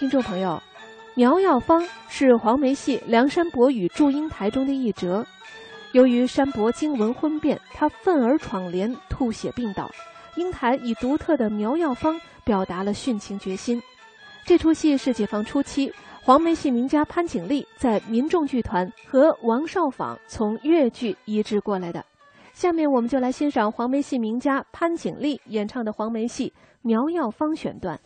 听众朋友，苗药方是黄梅戏《梁山伯与祝英台》中的一折。由于山伯惊闻婚变，他愤而闯帘，吐血病倒。英台以独特的苗药方表达了殉情决心。这出戏是解放初期黄梅戏名家潘景丽在民众剧团和王少舫从越剧移植过来的。下面我们就来欣赏黄梅戏名家潘景丽演唱的黄梅戏《苗药方》选段。